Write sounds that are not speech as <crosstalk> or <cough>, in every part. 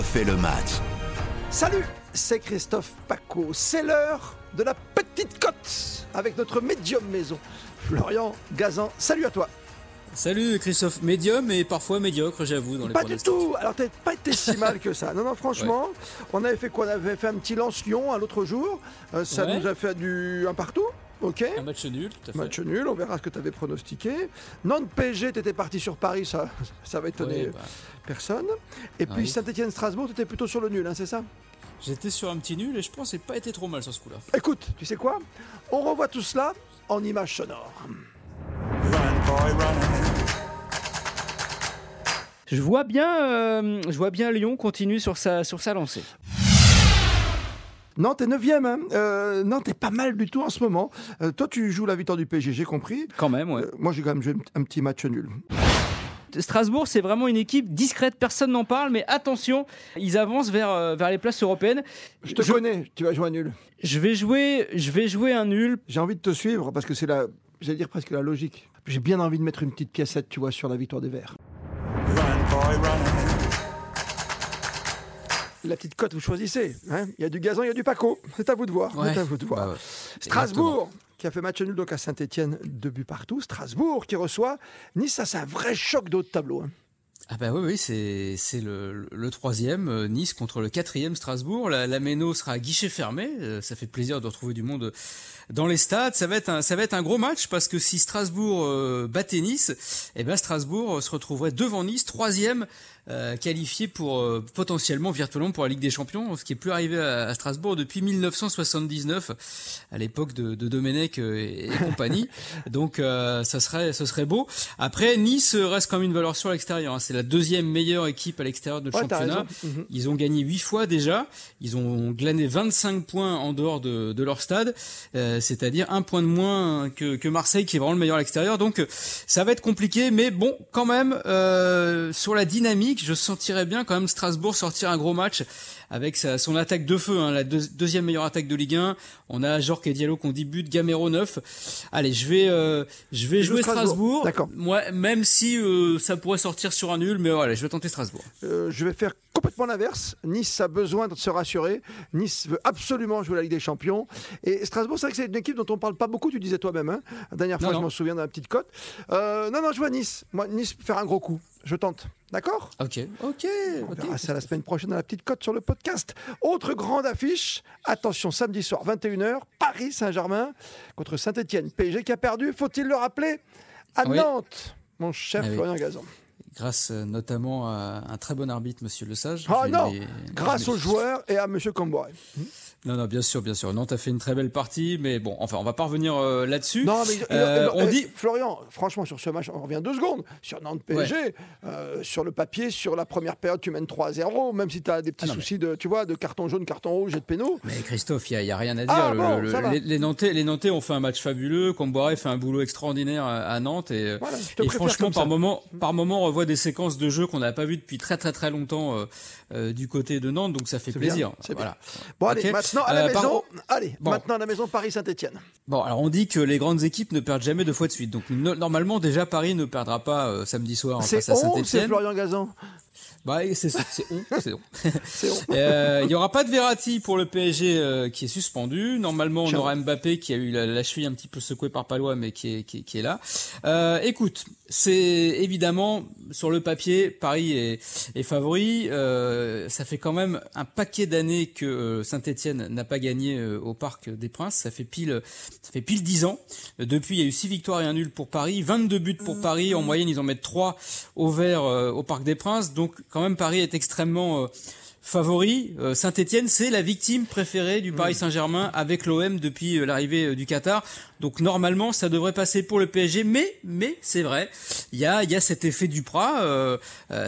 refait le match. Salut, c'est Christophe Paco. C'est l'heure de la petite cote avec notre médium maison, Florian Gazan. Salut à toi. Salut Christophe, médium et parfois médiocre, j'avoue, dans les Pas du tout. Alors, t'as pas été si mal que ça. Non, non, franchement, on avait fait quoi? On avait fait un petit lance-Lyon l'autre jour. Euh, ça Ouais. nous a fait du un partout. Ok. Un match nul, tout à fait. Match nul, on verra ce que tu avais pronostiqué. Nantes PSG, tu étais parti sur Paris, ça, ça va étonner Ouais, bah, personne. Et puis Oui. Saint-Etienne-Strasbourg, tu étais plutôt sur le nul, hein, c'est ça? J'étais sur un petit nul et je pense que c'est pas été trop mal sur ce coup-là. Écoute, tu sais quoi? On revoit tout cela en images sonores. Je vois bien, euh, je vois bien Lyon continuer sur sa, sur sa lancée. Nantes est 9ème. Hein. Euh, Nantes est pas mal du tout en ce moment. Euh, toi, tu joues la victoire du PSG, j'ai compris. Quand même, ouais. Euh, moi, j'ai quand même joué un petit match nul. Strasbourg, c'est vraiment une équipe discrète, personne n'en parle, mais attention, ils avancent vers, euh, vers les places européennes. Je te connais, tu vas jouer un nul. Je vais jouer, je vais jouer un nul. J'ai envie de te suivre parce que c'est la, j'allais dire presque la logique. J'ai bien envie de mettre une petite piécette, tu vois, sur la victoire des Verts. La petite cote, vous choisissez. hein. il y a du gazon, il y a du Paco. C'est à vous de voir. Ouais. À vous de voir. Bah ouais. Strasbourg, qui a fait match nul donc à Saint-Etienne, deux buts partout. Strasbourg qui reçoit Nice, ça c'est un vrai choc de haut de tableau. hein. Ah bah oui, oui, c'est c'est le, le troisième, euh, Nice contre le quatrième Strasbourg. La, la Méno sera à guichet fermé. euh, ça fait plaisir de retrouver du monde dans les stades. Ça va être un, ça va être un gros match parce que si Strasbourg euh, battait Nice, eh ben Strasbourg euh, se retrouverait devant Nice, troisième euh, qualifié pour euh, potentiellement virtuellement pour la Ligue des Champions, ce qui est plus arrivé à, à Strasbourg depuis 1979, à l'époque de, de Domenech euh, et, et compagnie. <laughs> Donc euh, ça serait, ce serait beau. Après, Nice reste quand même une valeur sur l'extérieur. hein. C'est la deuxième meilleure équipe à l'extérieur de Ouais, championnat. Mhm. Ils ont gagné huit fois déjà. Ils ont glané 25 points en dehors de, de leur stade, euh, c'est-à-dire un point de moins que, que Marseille, qui est vraiment le meilleur à l'extérieur. Donc euh, ça va être compliqué, mais bon, quand même, euh, sur la dynamique, je sentirais bien quand même Strasbourg sortir un gros match avec sa- son attaque de feu, hein, la deux- deuxième meilleure attaque de Ligue 1. On a Jorque et Diallo qui ont 10 buts, Gamero 9. Allez, je vais, euh, je vais jouer Strasbourg. Strasbourg. Moi, même si euh, ça pourrait sortir sur un nul, mais voilà, je vais tenter Strasbourg. Euh, je vais faire complètement l'inverse. Nice a besoin de se rassurer. Nice veut absolument jouer la Ligue des Champions. Et Strasbourg, c'est vrai que c'est une équipe dont on parle pas beaucoup, tu disais toi-même. hein. La dernière fois, Non, je m'en souviens de la petite cote. Euh, non, non, je vois Nice. Moi, Nice faire un gros coup. Je tente. D'accord? Ok, ok, On verra ça la semaine prochaine à la petite cote sur le podcast. Autre grande affiche, attention, samedi soir, 21h, Paris Saint-Germain contre Saint-Etienne. PSG qui a perdu, faut-il le rappeler, à Oui. Nantes, mon cher Ah oui. Florian Gazan. Grâce euh, notamment à un très bon arbitre, Monsieur Le Sage. Ah non, les- grâce aux joueurs et à Monsieur Comboiré. Non, non, bien sûr, bien sûr. Nantes a fait une très belle partie, mais bon, enfin, on va pas revenir euh, là-dessus. Non, mais Euh, il- on dit- Florian, franchement, sur ce match, on revient deux secondes. Sur Nantes PSG, euh, sur le papier, sur la première période, tu mènes 3-0, même si tu as des petits Ah non, mais- soucis de, tu vois, de carton jaune, carton rouge et de pénaux. Mais Christophe, il y, y a rien à dire. Ah Le- bon, le- ça va. les, les Nantais, les Nantais ont fait un match fabuleux. Comboiré fait un boulot extraordinaire à, à Nantes et, euh, Voilà, et franchement, par moment, par moment, des séquences de jeu qu'on n'a pas vues depuis très très très longtemps euh, euh, du côté de Nantes, donc ça fait bien, plaisir. voilà. Bon, allez, maintenant à la Euh, par- maison. Allez, Bon. maintenant à la maison, Paris-Saint-Etienne. Bon, alors on dit que les grandes équipes ne perdent jamais deux fois de suite. Donc no- normalement, déjà Paris ne perdra pas samedi soir C'est face à c'est Saint-Etienne. Florian Gazan Bah, <laughs> c'est on, c'est on. C'est <laughs> on. Euh, Il y aura pas de Verratti pour le PSG euh, qui est suspendu. Normalement, on aura Mbappé qui a eu la, la cheville un petit peu secouée par Palois, mais qui est, qui est, qui est là. Euh, écoute, c'est évidemment sur le papier, Paris est, est favori. Ça fait quand même un paquet d'années que Saint-Étienne n'a pas gagné au Parc des Princes. Ça fait pile, ça fait pile dix ans. Depuis, il y a eu six victoires et un nul pour Paris, 22 buts pour Paris. En moyenne, ils en mettent trois au vert au Parc des Princes. Donc, quand même, Paris est extrêmement euh, favori. Euh, Saint-Etienne, c'est la victime préférée du Paris Saint-Germain avec l'OM depuis euh, l'arrivée euh, du Qatar. Donc normalement, ça devrait passer pour le PSG, mais mais c'est vrai, il y a il y a cet effet du Prat. Euh,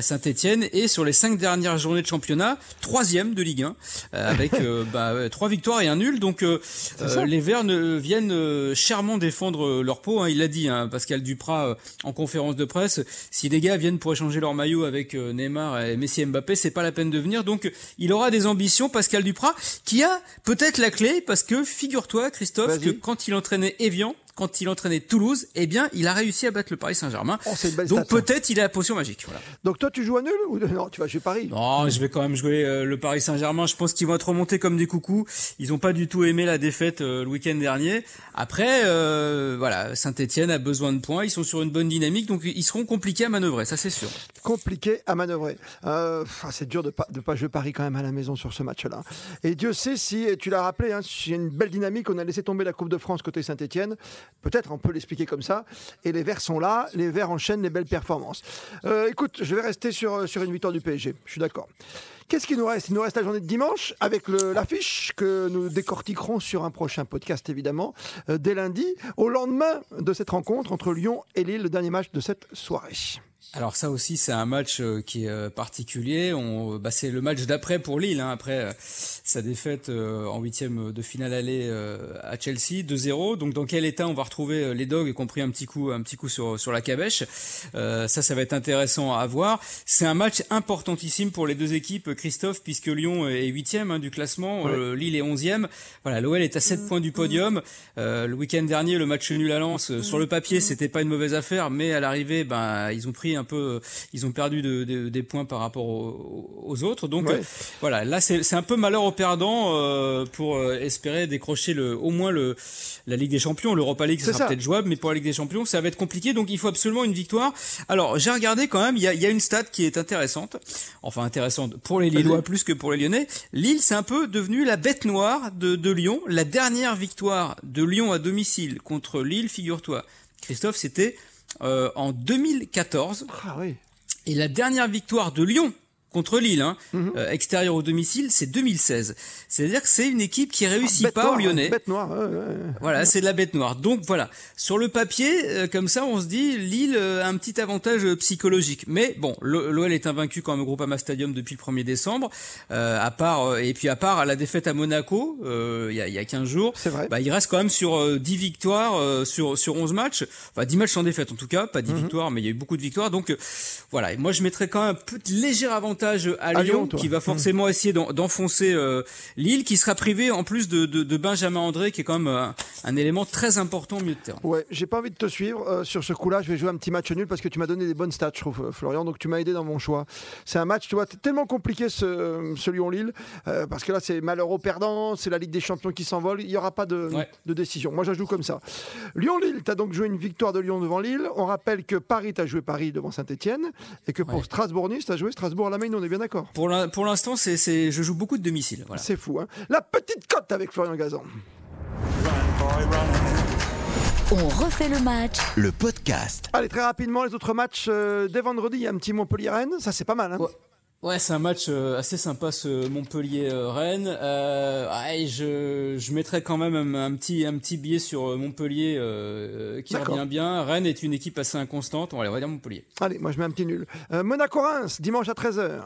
Saint-Etienne est sur les cinq dernières journées de championnat troisième de Ligue 1 euh, avec euh, <laughs> bah, trois victoires et un nul. Donc les Verts ne, viennent euh, chèrement défendre leur peau. hein. il l'a dit, hein, Pascal Duprat euh, en conférence de presse. Si les gars viennent pour échanger leur maillot avec Neymar et Messi et Mbappé, c'est pas la peine de venir. Donc il aura des ambitions, Pascal Duprat, qui a peut-être la clé parce que figure-toi, Christophe, que quand il entraînait Evian, quand il entraînait Toulouse, eh bien, il a réussi à battre le Paris Saint-Germain. Oh, Donc peut-être il a la potion magique. Voilà. Donc toi, tu joues à nul ou <laughs> non Tu vas jouer Paris? Non, je vais quand même jouer euh, le Paris Saint-Germain. Je pense qu'ils vont être remontés comme des coucous. Ils ont pas du tout aimé la défaite euh, le week-end dernier. Après, euh, voilà, Saint-Etienne a besoin de points. Ils sont sur une bonne dynamique, donc ils seront compliqués à manœuvrer, ça c'est sûr. Compliqué à manœuvrer. Pff, c'est dur de pas de pas jouer Paris quand même à la maison sur ce match-là. Et Dieu sait si, tu l'as rappelé, hein, a une belle dynamique. On a laissé tomber la Coupe de France côté Saint-Etienne. Peut-être on peut l'expliquer comme ça. Et les Verts sont là. Les Verts enchaînent les belles performances. Euh, écoute, je vais rester sur, sur une victoire du PSG. Je suis d'accord. Qu'est-ce qu'il nous reste? Il nous reste la journée de dimanche avec l'affiche que nous décortiquerons sur un prochain podcast évidemment euh, dès lundi, au lendemain de cette rencontre entre Lyon et Lille, le dernier match de cette soirée. Alors ça aussi c'est un match euh, qui est euh, particulier. Bah, c'est le match d'après pour Lille. Hein, après euh, sa défaite euh, en huitième de finale aller euh, à Chelsea 2-0. Donc dans quel état on va retrouver euh, les Dogs qui ont pris un petit coup, un petit coup sur sur la cabèche? Euh, ça, ça va être intéressant à voir. C'est un match importantissime pour les deux équipes, Christophe, puisque Lyon est huitième hein, du classement, Ouais. euh, Lille est onzième. Voilà, l'OL est à 7 points du podium. Euh, le week-end dernier, le match nul à Lens, euh, sur le papier, c'était pas une mauvaise affaire, mais à l'arrivée, ben ils ont pris un peu, ils ont perdu de- de- des points par rapport aux, aux autres. Donc Ouais. euh, voilà, là c'est c'est un peu malheur au perdant euh, pour euh, espérer décrocher le, au moins le la Ligue des Champions, l'Europa League, ça sera peut-être jouable, mais pour la Ligue des Champions, ça va être compliqué. Donc il faut absolument une victoire. Alors j'ai regardé quand même, il y a, il y a une stat qui est intéressante, enfin intéressante pour les Lillois plus que pour les Lyonnais. Lille, c'est un peu devenu la bête noire de, de Lyon. La dernière victoire de Lyon à domicile contre Lille, figure-toi, Christophe, c'était euh, en 2014. Ah oui. Et la dernière victoire de Lyon contre Lille, hein, Mhm. euh, extérieur au domicile, c'est 2016. C'est-à-dire que c'est une équipe qui réussit pas noire, aux Lyonnais. Bête noire. ouais, ouais, ouais. Voilà, c'est de la bête noire. Donc voilà, sur le papier, euh, comme ça, on se dit Lille euh, a un petit avantage euh, psychologique. Mais bon, l'OL est invaincu quand même au Groupama Stadium depuis le 1er décembre. Euh, à part euh, et puis à part la défaite à Monaco euh, il y, a, y a 15 jours, C'est vrai. bah, il reste quand même sur euh, 10 victoires euh, sur sur 11 matchs. Enfin 10 matchs sans défaite en tout cas, pas 10 Mhm. victoires, mais il y a eu beaucoup de victoires. Donc euh, voilà, et moi je mettrais quand même un petit léger avantage à, À Lyon, Lyon, qui va forcément essayer d'en- d'enfoncer euh, Lille, qui sera privé en plus de, de, de Benjamin André, qui est quand même euh, un élément très important au milieu de terrain. Ouais, j'ai pas envie de te suivre euh, sur ce coup-là. Je vais jouer un petit match nul parce que tu m'as donné des bonnes stats, je trouve, euh, Florian. Donc tu m'as aidé dans mon choix. C'est un match, tu vois, tellement compliqué ce, ce Lyon-Lille euh, parce que là c'est malheur au perdant, c'est la Ligue des Champions qui s'envole. Il y aura pas de, Ouais. de décision. Moi, je joue comme ça. Lyon-Lille, tu as donc joué une victoire de Lyon devant Lille. On rappelle que Paris, tu as joué Paris devant Saint-Etienne et que pour Ouais. Strasbourg-Nice, tu as joué Strasbourg à la main. On est bien d'accord. Pour l'in- pour l'instant, c'est c'est je joue beaucoup de domicile. Voilà. C'est fou, hein. La petite cote avec Florian Gazan. On refait le match Le podcast. Allez, très rapidement, les autres matchs. euh, dès vendredi, il y a un petit Montpellier-Rennes. Ça, c'est pas mal. Hein. Ouais. Ouais, c'est un match euh, assez sympa ce Montpellier-Rennes. Euh, ouais, je, je mettrais quand même un, un petit un petit billet sur euh, Montpellier euh, qui D'accord. revient bien. Rennes est une équipe assez inconstante. On va aller on va dire Montpellier. Allez, moi je mets un petit nul. Euh, Monaco-Reims, dimanche à 13h.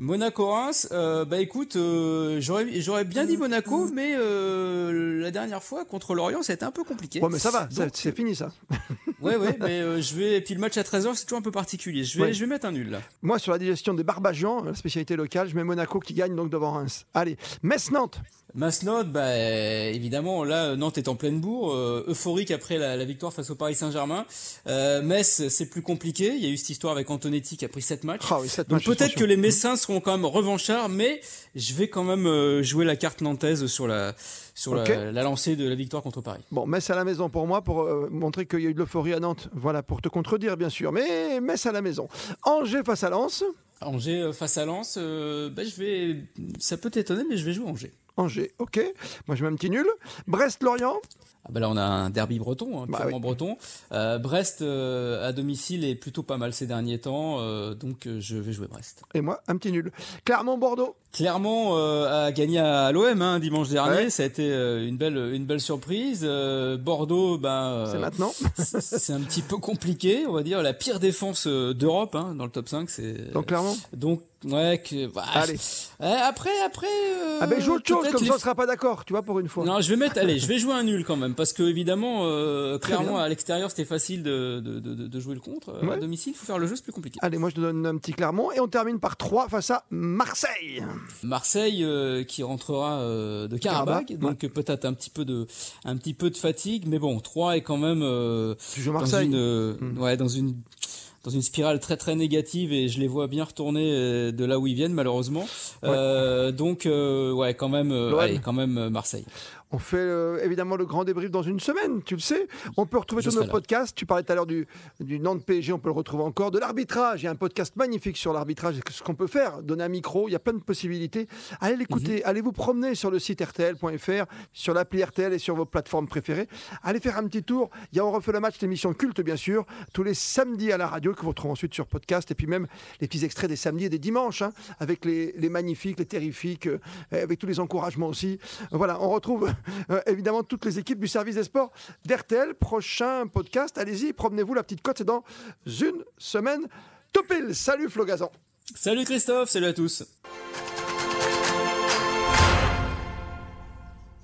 Monaco-Reims, euh, bah écoute, euh, j'aurais j'aurais bien dit Monaco, mais euh, la dernière fois contre l'Orient, ça a été un peu compliqué. Ouais, mais ça va, c'est fini ça. <laughs> Ouais, ouais, mais je vais. Et puis le match à 13h, c'est toujours un peu particulier. Je vais, Ouais. je vais mettre un nul là. Moi, sur la digestion des Barbagians, la spécialité locale, je mets Monaco qui gagne donc devant Reims. Allez, Metz-Nantes. Masnod, bah évidemment, là Nantes est en pleine bourre, euh, euphorique après la, la victoire face au Paris Saint-Germain. Euh, Metz, c'est plus compliqué. Il y a eu cette histoire avec Antonetti qui a pris 7 matchs. Ah oui, Donc peut-être que les Messins seront quand même revanchards, mais je vais quand même euh, jouer la carte nantaise sur la sur la- lancée de la victoire contre Paris. Bon, Metz à la maison pour moi, pour euh, montrer qu'il y a eu de l'euphorie à Nantes. Voilà, pour te contredire, bien sûr. Mais Metz à la maison. Angers face à Lens. Angers face à Lens, euh, bah, je vais, ça peut t'étonner, mais je vais jouer Angers. Angers, ok. Moi, je mets un petit nul. Brest-Lorient. Ah bah là on a un derby breton, hein, Bah oui. breton. Euh, Brest euh, à domicile est plutôt pas mal ces derniers temps, euh, donc je vais jouer Brest. Et moi, un petit nul. Clermont-Bordeaux. Clermont a gagné à l'OM hein, dimanche dernier, Ouais. ça a été une belle une belle surprise. Bordeaux, ben C'est maintenant. <laughs> c'est- un petit peu compliqué, on va dire la pire défense d'Europe hein, dans le top 5, c'est Donc, Clermont. donc ouais que bah, Allez. après après Ah ben, joue autre chose, comme les- ça, on sera pas d'accord, tu vois, pour une fois. Non, je vais mettre allez, je vais jouer un nul quand même. Parce que évidemment, euh, clairement, bien. à l'extérieur, c'était facile de, de, de, de jouer le contre. Euh, Ouais. À domicile, faut faire le jeu, c'est plus compliqué. Allez, moi je te donne un petit Clermont et on termine par 3 face à Marseille. Marseille euh, qui rentrera euh, de Karabakh, donc peut-être un petit peu de un petit peu de fatigue, mais bon, 3 est quand même Tu joues dans Marseille. une euh, Mm. ouais dans une dans une spirale très très négative et je les vois bien retourner de là où ils viennent malheureusement. Euh, donc euh, ouais quand même euh, allez, quand même Marseille. On fait euh, évidemment le grand débrief dans une semaine, tu le sais. On peut retrouver tous nos là. podcasts. Tu parlais tout à l'heure du, du Nantes PSG, on peut le retrouver encore. De l'arbitrage, il y a un podcast magnifique sur l'arbitrage ce qu'on peut faire. Donner un micro, il y a plein de possibilités. Allez l'écouter, Mhm. allez vous promener sur le site RTL.fr, sur l'appli RTL et sur vos plateformes préférées. Allez faire un petit tour. Il y a On refait le match, l'émission culte bien sûr, tous les samedis à la radio que vous retrouvez ensuite sur podcast et puis même les petits extraits des samedis et des dimanches hein, avec les, les magnifiques, les terrifiques, euh, avec tous les encouragements aussi. Voilà, on retrouve euh, évidemment toutes les équipes du service des sports d'RTL. Prochain podcast, allez-y, promenez-vous, la petite cote, c'est dans une semaine. Topil, salut Flo Gazan. Salut Christophe, salut à tous.